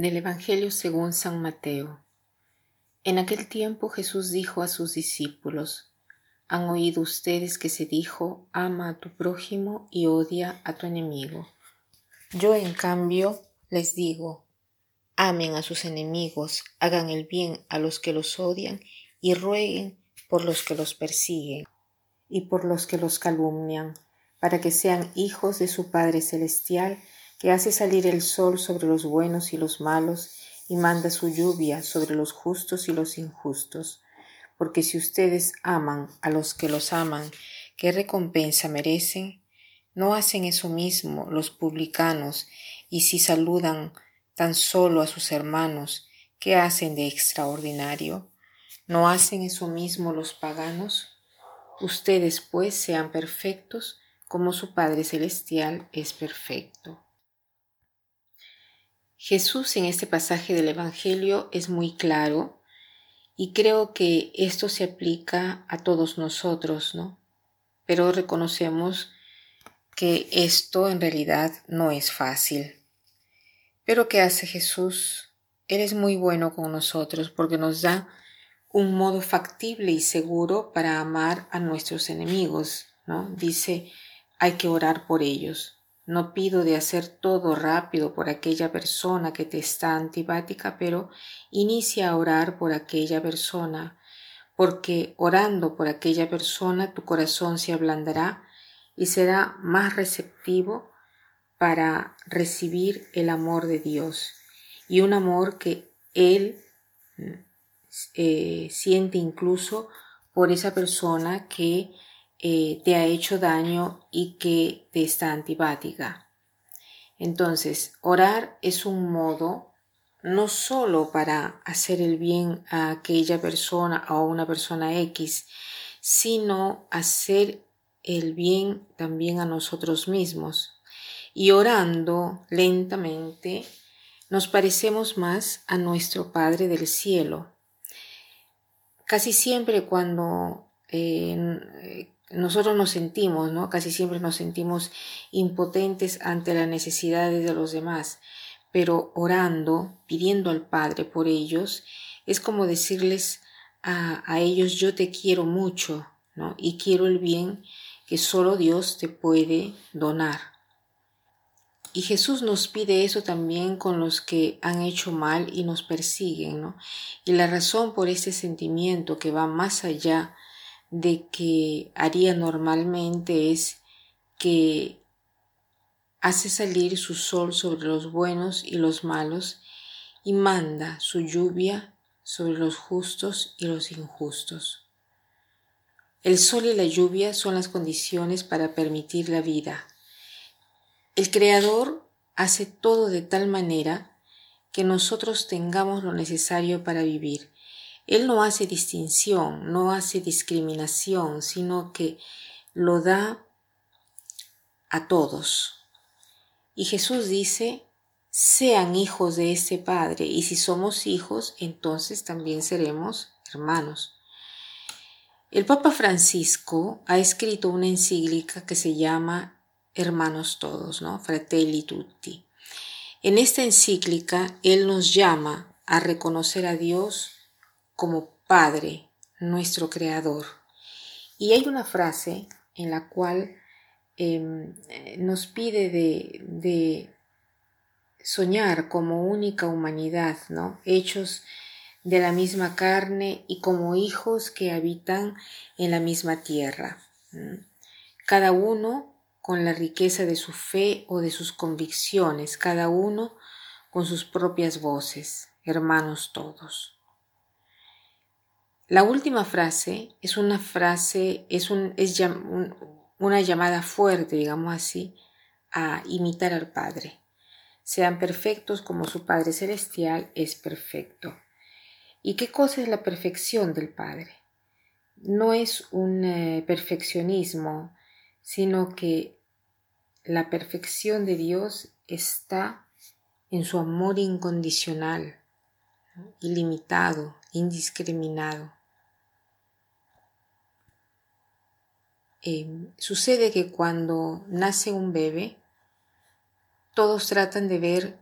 Del Evangelio según San Mateo. En aquel tiempo Jesús dijo a sus discípulos, Han oído ustedes que se dijo, ama a tu prójimo y odia a tu enemigo. Yo en cambio les digo, amen a sus enemigos, hagan el bien a los que los odian y rueguen por los que los persiguen y por los que los calumnian, para que sean hijos de su Padre Celestial, que hace salir el sol sobre los buenos y los malos, y manda su lluvia sobre los justos y los injustos. Porque si ustedes aman a los que los aman, ¿qué recompensa merecen? ¿No hacen eso mismo los publicanos? Y si saludan tan solo a sus hermanos, ¿qué hacen de extraordinario? ¿No hacen eso mismo los paganos? Ustedes pues sean perfectos como su Padre Celestial es perfecto. Jesús en este pasaje del Evangelio es muy claro y creo que esto se aplica a todos nosotros, ¿no? Pero reconocemos que esto en realidad no es fácil. Pero ¿qué hace Jesús? Él es muy bueno con nosotros porque nos da un modo factible y seguro para amar a nuestros enemigos, ¿no? Dice, hay que orar por ellos. No pido de hacer todo rápido por aquella persona que te está antipática, pero inicia a orar por aquella persona, porque orando por aquella persona tu corazón se ablandará y será más receptivo para recibir el amor de Dios. Y un amor que Él eh, siente incluso por esa persona que eh, te ha hecho daño y que te está antipática. Entonces, orar es un modo no solo para hacer el bien a aquella persona o a una persona X, sino hacer el bien también a nosotros mismos. Y orando lentamente, nos parecemos más a nuestro Padre del Cielo. Casi siempre cuando eh, nosotros nos sentimos, ¿no? Casi siempre nos sentimos impotentes ante las necesidades de los demás, pero orando, pidiendo al Padre por ellos, es como decirles a, ellos yo te quiero mucho, ¿no? Y quiero el bien que solo Dios te puede donar. Y Jesús nos pide eso también con los que han hecho mal y nos persiguen, ¿no? Y la razón por ese sentimiento que va más allá de que haría normalmente es que hace salir su sol sobre los buenos y los malos y manda su lluvia sobre los justos y los injustos. El sol y la lluvia son las condiciones para permitir la vida. El Creador hace todo de tal manera que nosotros tengamos lo necesario para vivir él no hace distinción, no hace discriminación, sino que lo da a todos. Y Jesús dice, sean hijos de ese Padre, y si somos hijos, entonces también seremos hermanos. El Papa Francisco ha escrito una encíclica que se llama Hermanos Todos, ¿no? Fratelli Tutti. En esta encíclica él nos llama a reconocer a Dios como Padre, nuestro Creador. Y hay una frase en la cual em, nos pide de, de, soñar como única humanidad, ¿no? Hechos de la misma carne y como hijos que habitan en la misma tierra. Cada uno con la riqueza de su fe o de sus convicciones, cada uno con sus propias voces, hermanos todos. La última frase es una frase, es, un, es una llamada fuerte, digamos así, a imitar al Padre. Sean perfectos como su Padre Celestial es perfecto. ¿Y qué cosa es la perfección del Padre? No es un eh, perfeccionismo, sino que la perfección de Dios está en su amor incondicional, ilimitado, indiscriminado. Em, sucede que cuando nace un bebé, todos tratan de ver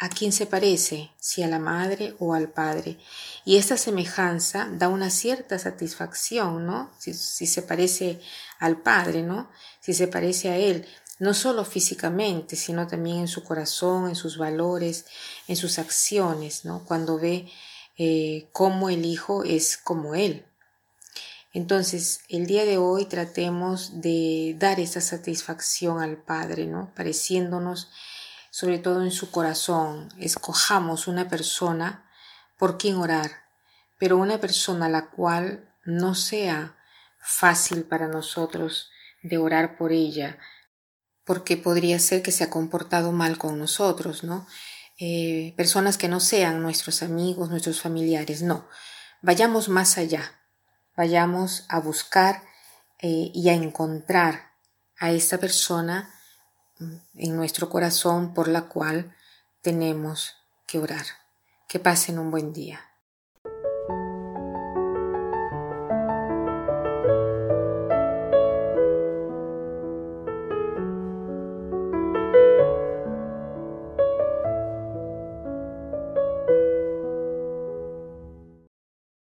a quién se parece, si a la madre o al padre. Y esta semejanza da una cierta satisfacción, ¿no? Si, se parece al padre, ¿no? Si se parece a él, no solo físicamente, sino también en su corazón, en sus valores, en sus acciones, ¿no? Cuando ve eh, cómo el hijo es como él. Entonces, el día de hoy tratemos de dar esa satisfacción al Padre, ¿no? Pareciéndonos sobre todo en su corazón, escojamos una persona por quien orar, pero una persona la cual no sea fácil para nosotros de orar por ella, porque podría ser que se ha comportado mal con nosotros, ¿no? Eh, personas que no sean nuestros amigos, nuestros familiares, no. Vayamos más allá, vayamos a buscar eh, y a encontrar a esta persona en nuestro corazón por la cual tenemos que orar. Que pasen un buen día.